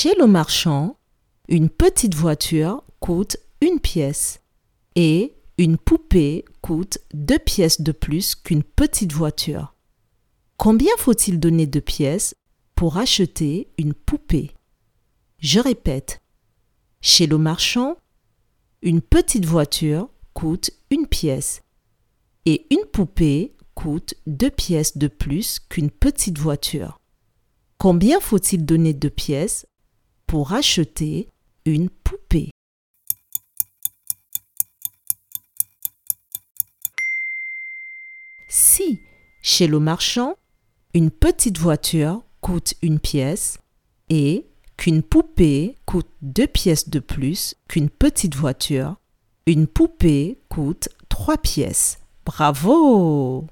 Chez le marchand, une petite voiture coûte une pièce et une poupée coûte deux pièces de plus qu'une petite voiture. Combien faut-il donner de pièces pour acheter une poupée? Je répète. Chez le marchand, une petite voiture coûte une pièce et une poupée coûte deux pièces de plus qu'une petite voiture. Combien faut-il donner de pièces pour acheter une poupée Si, chez le marchand, une petite voiture coûte une pièce et qu'une poupée coûte deux pièces de plus qu'une petite voiture, une poupée coûte trois pièces. Bravo